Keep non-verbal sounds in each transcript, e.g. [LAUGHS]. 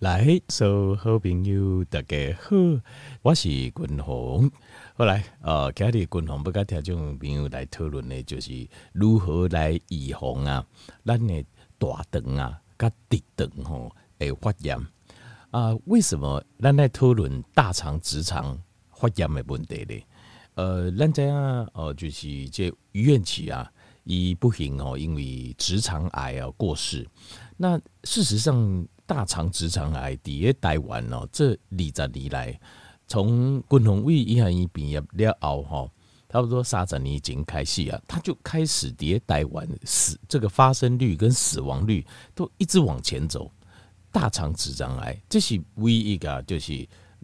来，所有好朋友大家好，我是君鸿。后来，呃，今日君鸿要甲听众朋友来讨论的，就是如何来预防啊，咱的大肠啊，甲直肠吼会发炎啊？为什么咱来讨论大肠、直肠发炎的问题呢？呃，咱知啊，哦，就是这于愿启啊，伊不幸哦，因为直肠癌啊过世。那事实上，大肠、直肠癌伫个台湾哦，这二十年来。从滚红胃医院毕业了后，哈，差不多三十年前开始啊，他就开始迭台湾死这个发生率跟死亡率都一直往前走。大肠直肠癌这是唯一个就是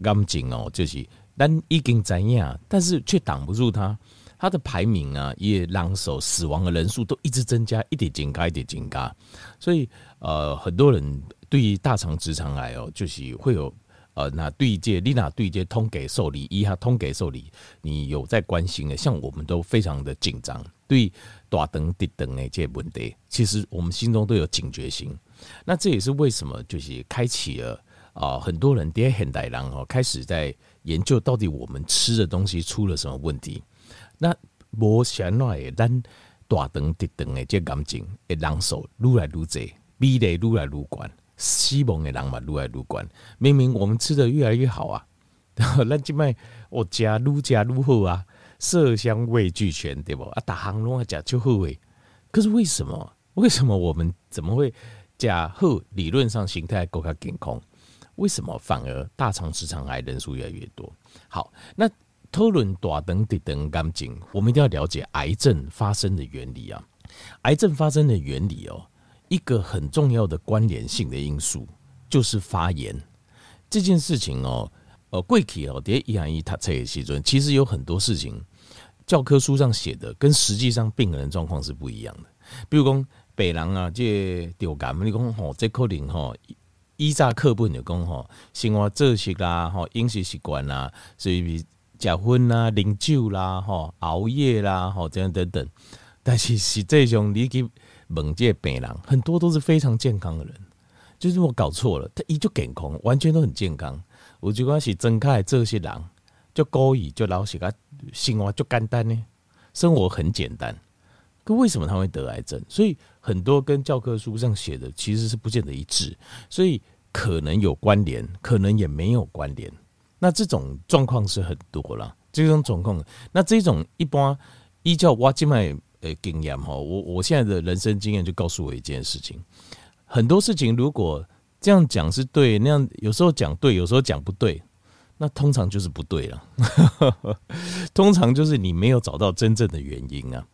癌症哦，就是但已经怎样，但是却挡不住他，它的排名啊，也让手死亡的人数都一直增加，一点增加，一点增加。所以呃，很多人对于大肠直肠癌哦，就是会有。呃，那对接你那对接通给受理，一哈通给受理，你有在关心的，像我们都非常的紧张，对大肠直肠的这些问题，其实我们心中都有警觉心。那这也是为什么，就是开启了啊、呃，很多人第现代人哦，开始在研究到底我们吃的东西出了什么问题。那无想那也咱大肠直肠的这感情，会人数愈来愈济，比例愈来愈高。西蒙的人嘛，愈来愈悬。明明我们吃的越来越好啊，[LAUGHS] 咱即卖我加愈加愈好啊，色香味俱全，对不？啊，大行拢爱食就好味。可是为什么？为什么我们怎么会加好？理论上形态够较健康，为什么反而大肠直肠癌人数越来越多？好，那讨论大肠直肠癌症，我们一定要了解癌症发生的原理啊。癌症发生的原理哦。一个很重要的关联性的因素就是发炎这件事情哦，呃，贵体哦，第一行一他测西尊，其实有很多事情教科书上写的跟实际上病人状况是不一样的。比如讲，北人啊，这丢感，你讲吼，这可能吼，依照课本就讲吼，生活作息啦，吼，饮食习惯啦，所以食薰啦、饮酒啦，吼，熬夜啦，吼，这样等等。但是实际上你去。猛界病人很多都是非常健康的人，就是我搞错了，他一就健康，完全都很健康。我觉得是睁开这些狼，就高以就老实个生活就简单呢，生活很简单。可为什么他会得癌症？所以很多跟教科书上写的其实是不见得一致，所以可能有关联，可能也没有关联。那这种状况是很多了，这种状况，那这种一般依照我今麦。诶，经验哈，我我现在的人生经验就告诉我一件事情：很多事情如果这样讲是对，那样有时候讲对，有时候讲不对，那通常就是不对了。[LAUGHS] 通常就是你没有找到真正的原因啊。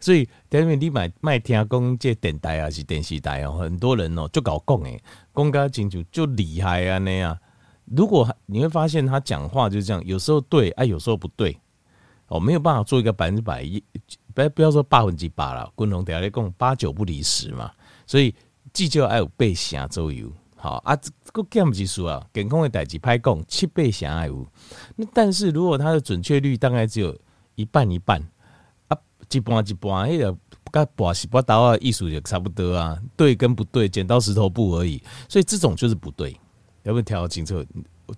所以，等于你买卖听公这电台啊，是电视台哦，很多人哦就搞讲诶，公家清楚就厉害啊那样。如果你会发现他讲话就是这样，有时候对，哎，有时候不对，哦，没有办法做一个百分之百一。不不要说百分之百了，共同底下来讲八九不离十嘛，所以至少要有八成左右。好啊，这个减不是啊，健康的代志拍讲七八成爱有。那但是如果它的准确率大概只有一半一半啊，一半一半，那个跟拔西拔刀啊，艺术也差不多啊，对跟不对，剪刀石头布而已。所以这种就是不对，要不要调清楚？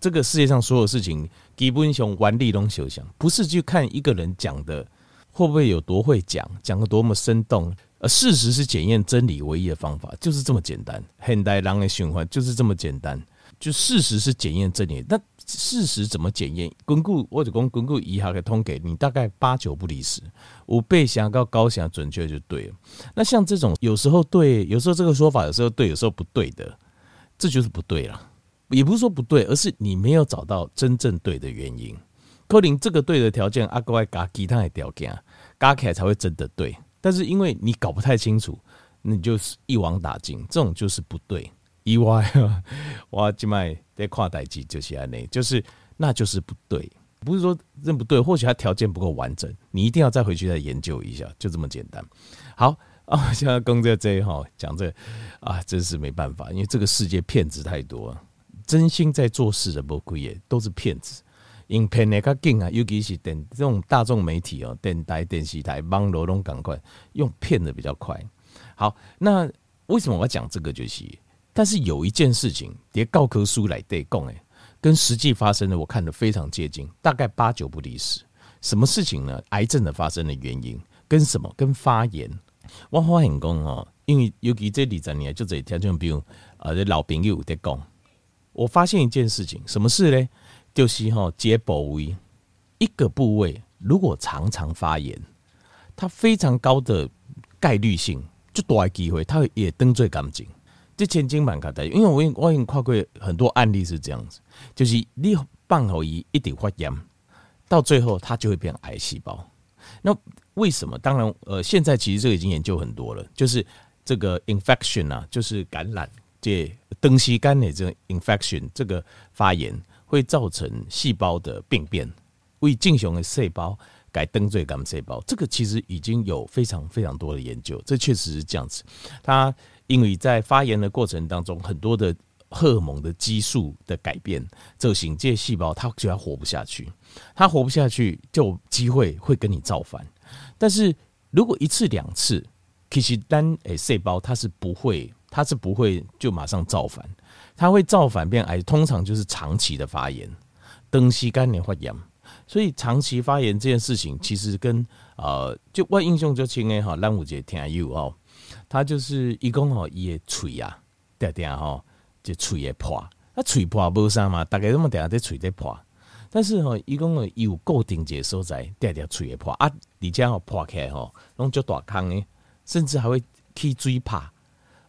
这个世界上所有事情基本上玩利用想象，不是去看一个人讲的。会不会有多会讲，讲的多么生动？而事实是检验真理唯一的方法，就是这么简单。现代人的循环就是这么简单，就事实是检验真理。那事实怎么检验？巩固或者巩固以下的通给你，大概八九不离十，五倍想要高想准确就对了。那像这种有时候对，有时候这个说法有时候对，有时候不对的，这就是不对了。也不是说不对，而是你没有找到真正对的原因。可能这个对的条件，阿哥爱加其他的条件。加起来才会真的对，但是因为你搞不太清楚，你就是一网打尽，这种就是不对。意外啊，我今麦在跨代机就是安内，就是那就是不对，不是说认不对，或许他条件不够完整，你一定要再回去再研究一下，就这么简单。好啊，现在公在这一号讲这啊，真是没办法，因为这个世界骗子太多，真心在做事的不亏也都是骗子。影片的较紧啊，尤其是电这种大众媒体哦，电台、电视台、网络拢赶快用骗的比较快。好，那为什么我要讲这个？就是但是有一件事情，叠教科书来对讲诶，跟实际发生的我看得非常接近，大概八九不离十。什么事情呢？癌症的发生的原因跟什么？跟发炎。我发现讲哦，因为尤其这二十年就这条件，比如呃，老朋友在讲，我发现一件事情，什么事呢？就是哈，解部位一个部位如果常常发炎，它非常高的概率性，就大的机会，它也登最干净。这千金蛮卡的，因为我我已经看过很多案例是这样子，就是你放后一一点发炎，到最后它就会变癌细胞。那为什么？当然，呃，现在其实这个已经研究很多了，就是这个 infection 啊，就是感染这东西肝的这个 infection 这个发炎会造成细胞的病变，为进行的细胞改登罪感细胞。这个其实已经有非常非常多的研究，这确实是这样子。它因为在发炎的过程当中，很多的荷尔蒙的激素的改变，这型这细胞它就要活不下去，它活不下去就有机会会跟你造反。但是如果一次两次，其实单诶细胞它是不会，它是不会就马上造反，它会造反变癌，通常就是长期的发炎，长时间的发炎。所以长期发炎这件事情，其实跟呃，就我印象就深诶哈，咱有一个听友哦。他就是一共吼，伊的喙啊，嗲嗲吼，就喙会破。啊，喙破无啥嘛，大概这么嗲在喙在破。但是吼，伊讲伊有固定一个所在，定定喙会破啊，而且吼破起来吼，拢足大坑诶，甚至还会起水泡。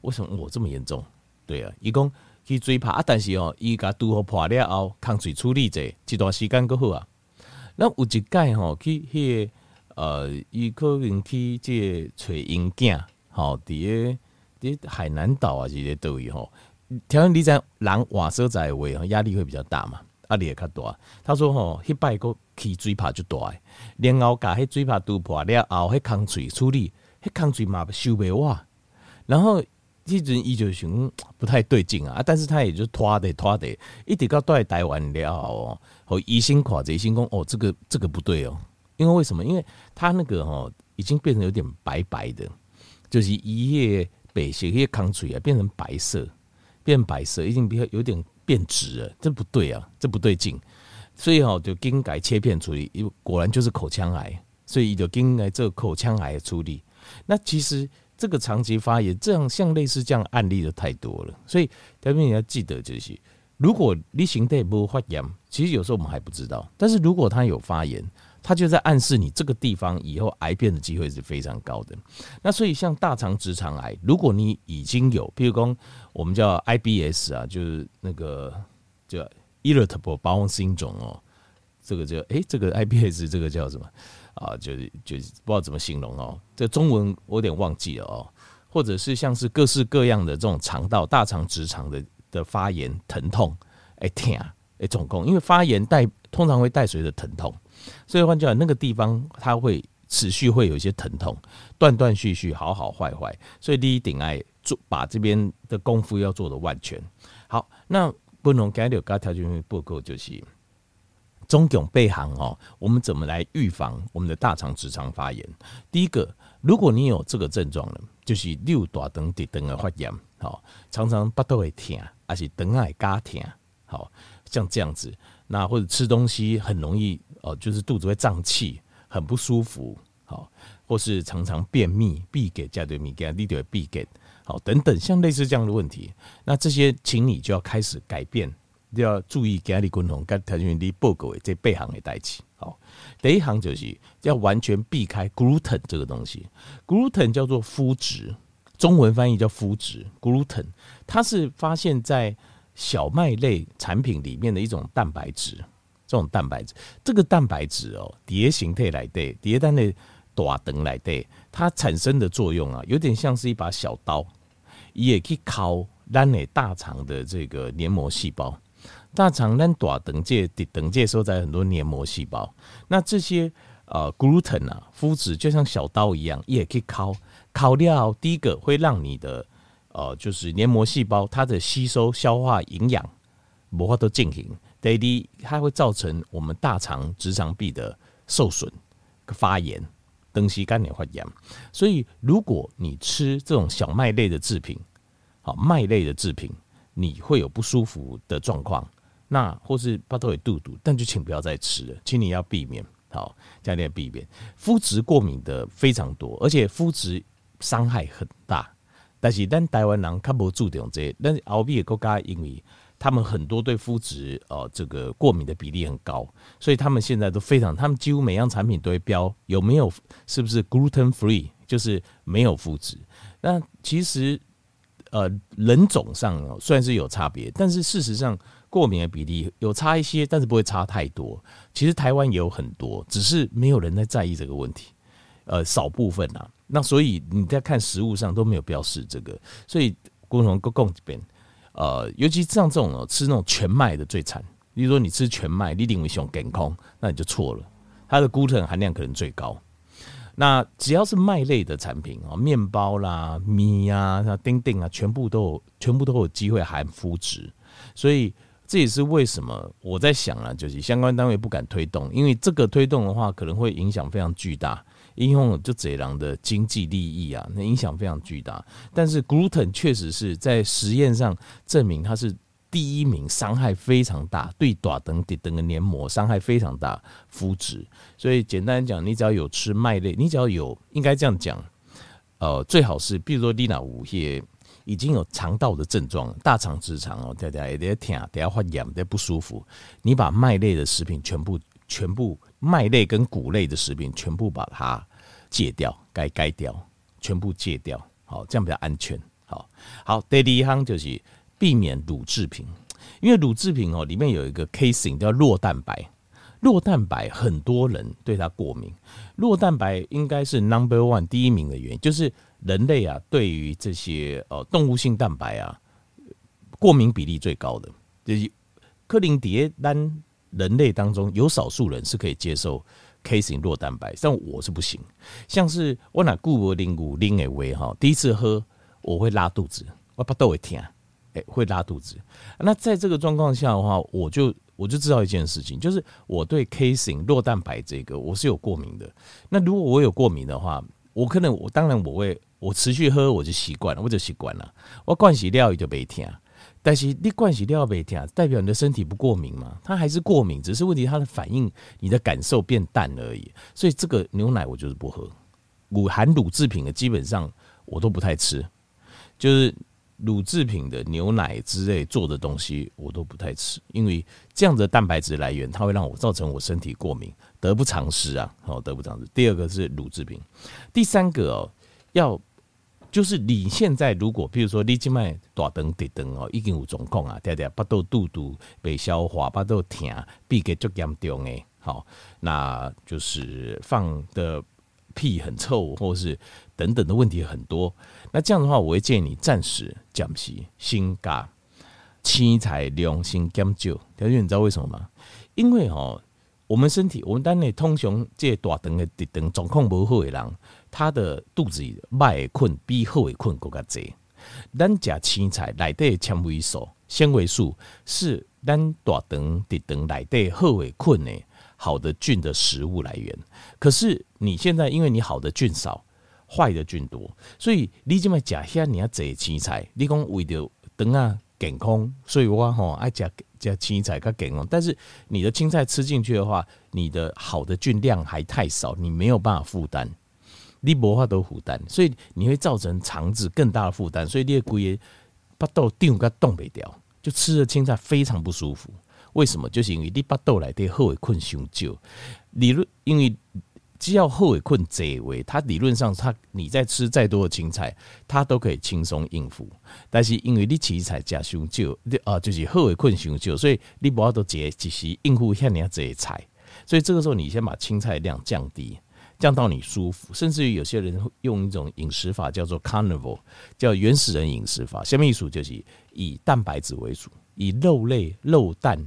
为什么我这么严重？对啊，伊讲去水泡啊，但是吼，伊甲拄好破了后，空喙处理者一段时间阁好啊。那有一届吼去迄个呃，伊可能去这个找因囝。好，伫个伫海南岛啊，这些都有吼。条件你在人瓦舍在位，压力会比较大嘛，压力会较大。他说吼，迄摆个起水泡就大，然后甲迄水泡拄破了后，迄空喙处理，迄空喙嘛收袂哇。然后迄阵伊就想不太对劲啊，但是他也就拖的拖的，一直到带台湾了后，和医生看着医生讲哦，这个这个不对哦，因为为什么？因为他那个哦已经变成有点白白的。就是一夜白色，一叶康水啊，变成白色，变白色，已经比较有点变质了，这不对啊，这不对劲，所以哦就更改切片处理，果然就是口腔癌，所以就更改做口腔癌的处理。那其实这个长期发炎，这样像类似这样案例的太多了，所以特别你要记得就是，如果你形态不发炎，其实有时候我们还不知道，但是如果它有发炎。它就在暗示你这个地方以后癌变的机会是非常高的。那所以像大肠直肠癌，如果你已经有，譬如说我们叫 IBS 啊，就是那个叫 Irritable Bowel Syndrome 哦，这个叫诶，这个 IBS 这个叫什么啊？就是就是不知道怎么形容哦，这中文我有点忘记了哦。或者是像是各式各样的这种肠道、大肠直肠的的发炎、疼痛，哎天啊，哎总共因为发炎带通常会带随着疼痛。所以换句话，那个地方它会持续会有一些疼痛，断断续续，好好坏坏。所以第一点爱做，把这边的功夫要做的万全。好，那不能改掉，该条件不够，就是中迥备行哦。我们怎么来预防我们的大肠直肠发炎？第一个，如果你有这个症状了，就是六大肠直肠的发炎，好，常常巴肚会痛，还是肠爱加痛，好，像这样子，那或者吃东西很容易。哦，就是肚子会胀气，很不舒服，好，或是常常便秘，闭给加对米给你对闭给，好，等等，像类似这样的问题，那这些，请你就要开始改变，要注意给你共同跟条件你报告这背行的代志，好，第一行就是要完全避开 gluten 这个东西，gluten 叫做麸质，中文翻译叫麸质，gluten，它是发现在小麦类产品里面的一种蛋白质。这种蛋白质，这个蛋白质哦，蝶形态来对，蝶蛋的大肠来对，它产生的作用啊，有点像是一把小刀，也可以烤咱的大肠的这个黏膜细胞。大肠咱大等界的肠界收在很多黏膜细胞，那这些呃 gluten 啊，麸质就像小刀一样，也可以烤烤掉。第一个会让你的呃，就是黏膜细胞它的吸收、消化营养，无法都进行。第二，它会造成我们大肠直肠壁的受损、发炎、东西干点发炎。所以，如果你吃这种小麦类的制品，好麦类的制品，你会有不舒服的状况，那或是巴豆也肚肚，但就请不要再吃了，请你要避免。好，加点避免。麸质过敏的非常多，而且麸质伤害很大。但是咱台湾人较无注重这个，但是欧美的国家因为他们很多对麸质哦这个过敏的比例很高，所以他们现在都非常，他们几乎每样产品都会标有没有是不是 gluten free，就是没有麸质。那其实呃人种上虽然是有差别，但是事实上过敏的比例有差一些，但是不会差太多。其实台湾也有很多，只是没有人在在意这个问题，呃少部分啊。那所以你在看食物上都没有标示这个，所以共同共共这边，呃，尤其像这种吃那种全麦的最惨。比如说你吃全麦，你认为熊健康，那你就错了，它的 gluten 含量可能最高。那只要是麦类的产品啊，面包啦、米呀、像丁丁啊，全部都有，全部都有机会含麸质。所以这也是为什么我在想啊，就是相关单位不敢推动，因为这个推动的话，可能会影响非常巨大。应用就这样的经济利益啊，那影响非常巨大。但是 gluten 确实是在实验上证明它是第一名，伤害非常大，对短等底等的黏膜伤害非常大，肤质。所以简单讲，你只要有吃麦类，你只要有应该这样讲，呃，最好是比如说你那五叶已经有肠道的症状，大肠直肠哦，大家也得听，等下发痒，得不舒服，你把麦类的食品全部全部麦类跟谷类的食品全部把它。戒掉，该该掉，全部戒掉，好，这样比较安全。好，好，第二项就是避免乳制品，因为乳制品哦里面有一个 casein 叫酪蛋白，酪蛋白很多人对它过敏，酪蛋白应该是 number one 第一名的原因，就是人类啊对于这些呃动物性蛋白啊过敏比例最高的，就是克林迪丹人类当中有少数人是可以接受。casein 酪蛋白，但我是不行。像是我拿固柏林谷林诶维哈，第一次喝我会拉肚子，我不都会甜，哎，会拉肚子。那在这个状况下的话，我就我就知道一件事情，就是我对 casein 酪蛋白这个我是有过敏的。那如果我有过敏的话，我可能我当然我会我持续喝我就习惯了，我就习惯了，我灌洗料也就没甜。但是你灌洗料被甜，代表你的身体不过敏吗？它还是过敏，只是问题它的反应，你的感受变淡而已。所以这个牛奶我就是不喝，乳含乳制品的基本上我都不太吃，就是乳制品的牛奶之类做的东西我都不太吃，因为这样的蛋白质来源它会让我造成我身体过敏，得不偿失啊！哦，得不偿失。第二个是乳制品，第三个哦要。就是你现在如果，比如说你静脉大肠直肠哦，已经有状况啊，对对，巴肚肚肚被消化，巴肚疼，闭个足严重诶，好，那就是放的屁很臭，或是等等的问题很多。那这样的话，我会建议你暂时减食，先加青菜量先减少。条件你知道为什么吗？因为哦，我们身体，我们单内通常这大肠的直肠状况不好的人。他的肚子里麦困比好的困更加多。咱食青菜内底纤维素、纤维素是咱大肠、直肠内底好的困的好的菌的食物来源。可是你现在因为你好的菌少，坏的菌多，所以你这么食遐你要这青菜，你讲为了肠啊健康，所以我吼爱食食青菜较健康。但是你的青菜吃进去的话，你的好的菌量还太少，你没有办法负担。你无法度负担，所以你会造成肠子更大的负担，所以你的规个巴肚顶个冻不掉，就吃了青菜非常不舒服。为什么？就是因为你巴肚内底好的困伤少。理论因为只要好的困侪位，他理论上他你在吃再多的青菜，他都可以轻松应付。但是因为你青菜加伤少，你啊就是好的困伤少，所以你无法度节只是应付遐尔侪菜。所以这个时候你先把青菜量降低。降到你舒服，甚至于有些人用一种饮食法叫做 Carnival，叫原始人饮食法。下面一组就是以蛋白质为主，以肉类、肉蛋、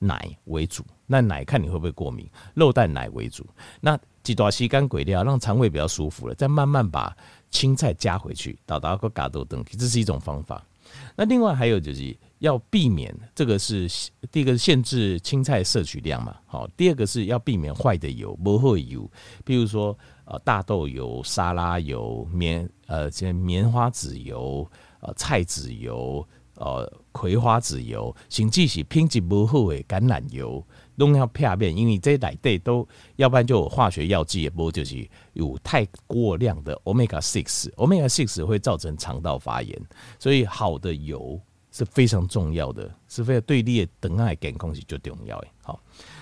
奶为主。那奶看你会不会过敏，肉蛋奶为主。那几段时间鬼掉，让肠胃比较舒服了，再慢慢把青菜加回去，到达个嘎豆登，这是一种方法。那另外还有就是。要避免这个是第一个是限制青菜摄取量嘛，好，第二个是要避免坏的油，不会油，比如说呃大豆油、沙拉油、棉呃这棉花籽油呃菜籽油、呃葵花籽油，甚至是品质不好的橄榄油，都要片面，因为这内底都要不然就化学药剂，也不就是有太过量的 omega six，omega six 会造成肠道发炎，所以好的油是非常重要的，是非常对你的肠爱健康是最重要的。好，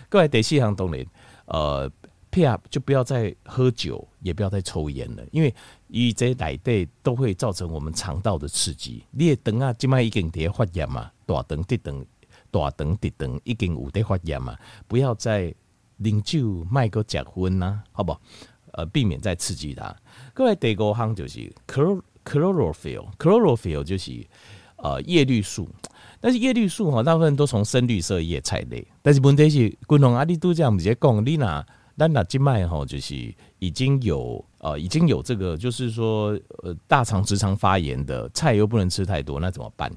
各位第四项当然，呃。P.R. 就不要再喝酒，也不要再抽烟了，因为以这来对都会造成我们肠道的刺激。你的肠啊，今麦已经在发炎嘛，大肠、直肠、大肠、直肠已经有在发炎嘛，不要再饮酒、卖个结婚呐，好不好？呃，避免再刺激它。各位第五项就是 chlorophyll，chlorophyll 就是呃叶绿素，但是叶绿素哈，大部分都从深绿色叶菜类，但是问题是，共同阿里都这样直接讲，你那。但那静脉哈，就是已经有呃，已经有这个，就是说呃，大肠直肠发炎的菜又不能吃太多，那怎么办？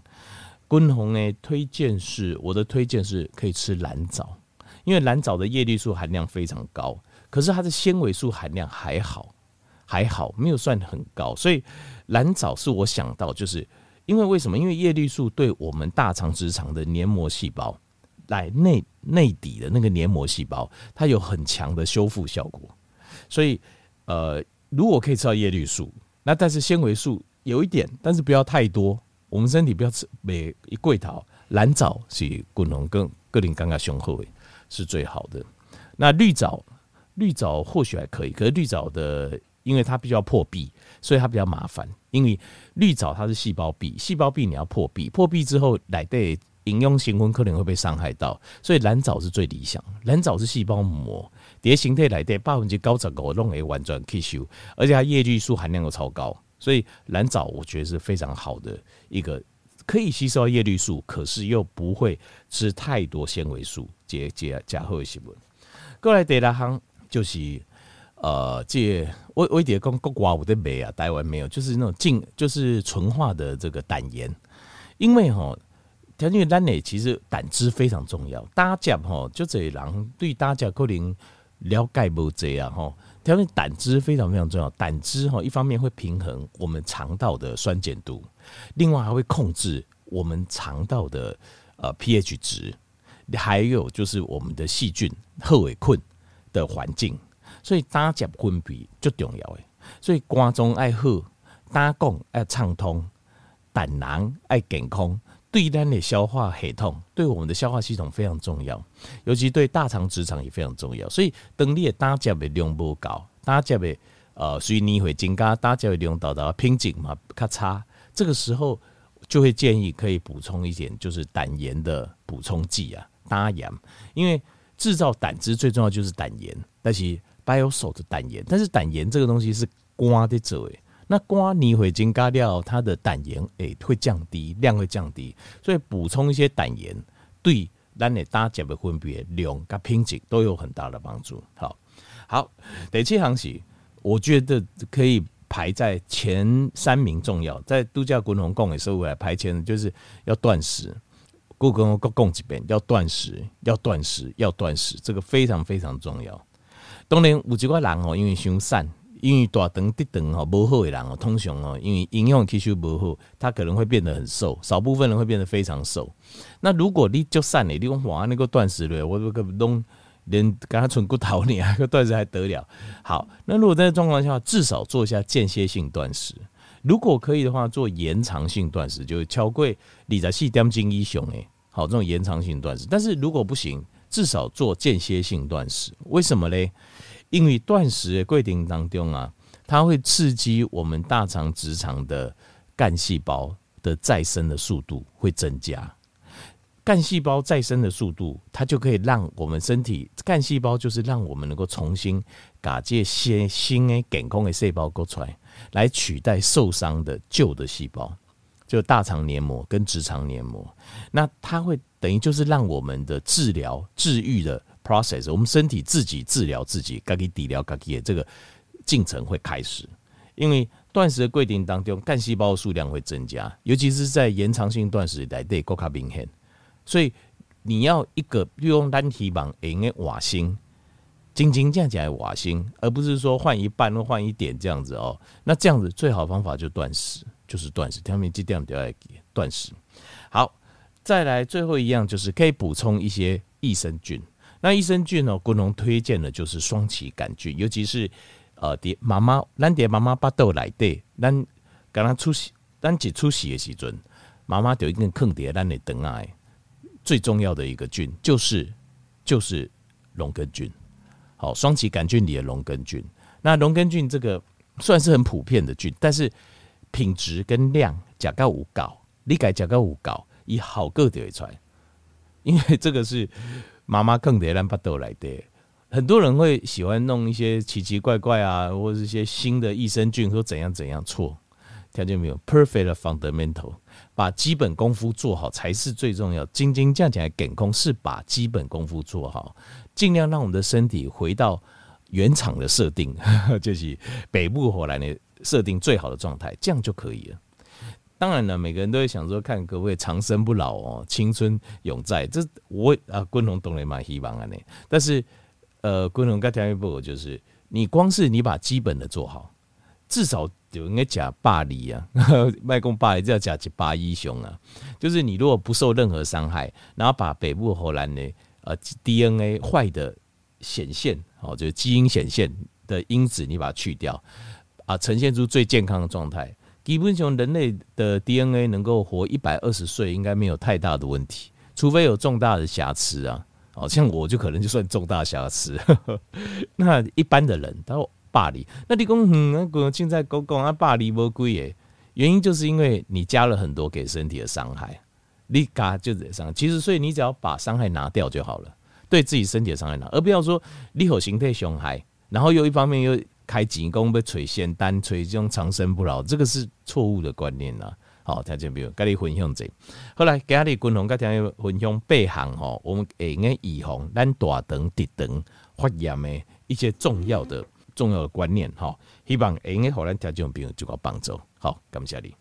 滚红呢？推荐是我的推荐是可以吃蓝藻，因为蓝藻的叶绿素含量非常高，可是它的纤维素含量还好，还好没有算很高，所以蓝藻是我想到，就是因为为什么？因为叶绿素对我们大肠直肠的黏膜细胞。来内内底的那个黏膜细胞，它有很强的修复效果，所以呃，如果可以吃到叶绿素，那但是纤维素有一点，但是不要太多。我们身体不要吃每一桂桃蓝藻是滚龙跟个林刚刚雄厚是最好的。那绿藻绿藻或许还可以，可是绿藻的因为它必须要破壁，所以它比较麻烦。因为绿藻它是细胞壁，细胞壁你要破壁，破壁之后来对。饮用型温可能会被伤害到，所以蓝藻是最理想。蓝藻是细胞膜，叠形态来的百分之九十五弄会完全吸收，而且它叶绿素含量又超高，所以蓝藻我觉得是非常好的一个可以吸收叶绿素，可是又不会吃太多纤维素，结结加好的食物。过来第二行就是呃，这我我一点讲国外有在卖啊，台湾没有，就是那种净就是纯化的这个胆盐，因为哈。条件单呢，其实胆汁非常重要。大家吼，就这人对大家可能了解不这样吼。条件胆汁非常非常重要。胆汁吼，一方面会平衡我们肠道的酸碱度，另外还会控制我们肠道的呃 pH 值，还有就是我们的细菌贺尾困的环境。所以大家分泌就重要诶。所以肝脏爱好，胆讲爱畅通，胆囊爱健康。对单的消化系统，对我们的消化系统非常重要，尤其对大肠直肠也非常重要。所以，当你的胆汁的量不高，胆汁的呃，所以你会增加胆汁的量到瓶颈嘛，咔嚓，这个时候就会建议可以补充一点，就是胆盐的补充剂啊，胆盐。因为制造胆汁最重要就是胆盐，但是 bio 素的胆盐，但是胆盐这个东西是肝的做的。那肝泥会增加掉它的胆盐，诶，会降低量会降低，所以补充一些胆盐，对咱的胆汁的分别量跟品质都有很大的帮助。好，好，第七项是我觉得可以排在前三名重要，在度假滚红贡的时候来排前，就是要断食。故宫各供几遍要断食，要断食，要断食，这个非常非常重要。当然有几个人哦，因为凶善。因为大肠、直肠哈不好的人哦，通常哦，因为营养吸收不好，他可能会变得很瘦，少部分人会变得非常瘦。那如果你就散了，你讲哇那个断食了，我这个东连跟他存骨头你啊，个断食还得了？好，那如果在状况下，至少做一下间歇性断食。如果可以的话，做延长性断食，就超过二十四点钟以上诶。好，这种延长性断食。但是如果不行，至少做间歇性断食。为什么嘞？因为断食的过程当中啊，它会刺激我们大肠直肠的干细胞的再生的速度会增加。干细胞再生的速度，它就可以让我们身体干细胞就是让我们能够重新把这些新的健康的细胞勾出来，来取代受伤的旧的细胞，就大肠黏膜跟直肠黏膜。那它会等于就是让我们的治疗治愈的。process，我们身体自己治疗自己，自己治疗自己的这个进程会开始。因为断食的规定当中，干细胞数量会增加，尤其是在延长性断食来对更加明显。所以你要一个用单体榜用的瓦星，斤斤价价的瓦星，而不是说换一半或换一点这样子哦。那这样子最好方法就断食。就是断食。他们这点都要断食。好，再来最后一样就是可以补充一些益生菌。那益生菌呢，国农推荐的就是双歧杆菌，尤其是呃，爹妈妈，咱爹妈妈巴豆来的，咱刚刚出席，咱一出席的时阵，妈妈就已经坑爹咱的肠啊。最重要的一个菌就是就是龙根菌。好，双歧杆菌里的龙根菌。那龙根菌这个算是很普遍的菌，但是品质跟量甲高五高，你改甲高五高，以好个点为出来，因为这个是妈妈更得让巴豆来的。很多人会喜欢弄一些奇奇怪怪啊，或者一些新的益生菌，说怎样怎样错，听见没有？Perfect fundamental，把基本功夫做好才是最重要。斤斤降起来，减空是把基本功夫做好，尽量让我们的身体回到。原厂的设定 [LAUGHS] 就是北部火兰的设定最好的状态，这样就可以了。当然了，每个人都会想说，看可不可以长生不老哦，青春永在。这我啊，昆龙懂得蛮希望啊呢。但是呃，昆龙该讲一步就是，你光是你把基本的做好，至少就应该讲霸力啊，[LAUGHS] 卖公霸力就要讲几八一雄啊。就是你如果不受任何伤害，然后把北部荷兰的呃 DNA 坏的显现。哦，就是基因显现的因子，你把它去掉啊，呈现出最健康的状态。基本上，人类的 DNA 能够活一百二十岁，应该没有太大的问题，除非有重大的瑕疵啊。哦，像我就可能就算重大瑕疵。[LAUGHS] 那一般的人，他说霸凌，那你讲嗯，那个现在公公啊，霸凌不贵耶？原因就是因为你加了很多给身体的伤害，你嘎就得伤。其实，所以你只要把伤害拿掉就好了。对自己身体的伤害拿，而不要说你好形态伤害，然后又一方面又开钱讲要垂仙丹垂这种长生不老，这个是错误的观念呐。好，听众朋友跟你分享这，后来给你共同跟大家分享八项吼，我们会用预防咱大肠、直肠发炎的一些重要的重要的观念吼，希望会用互咱听众朋友就个帮助。好，感谢你。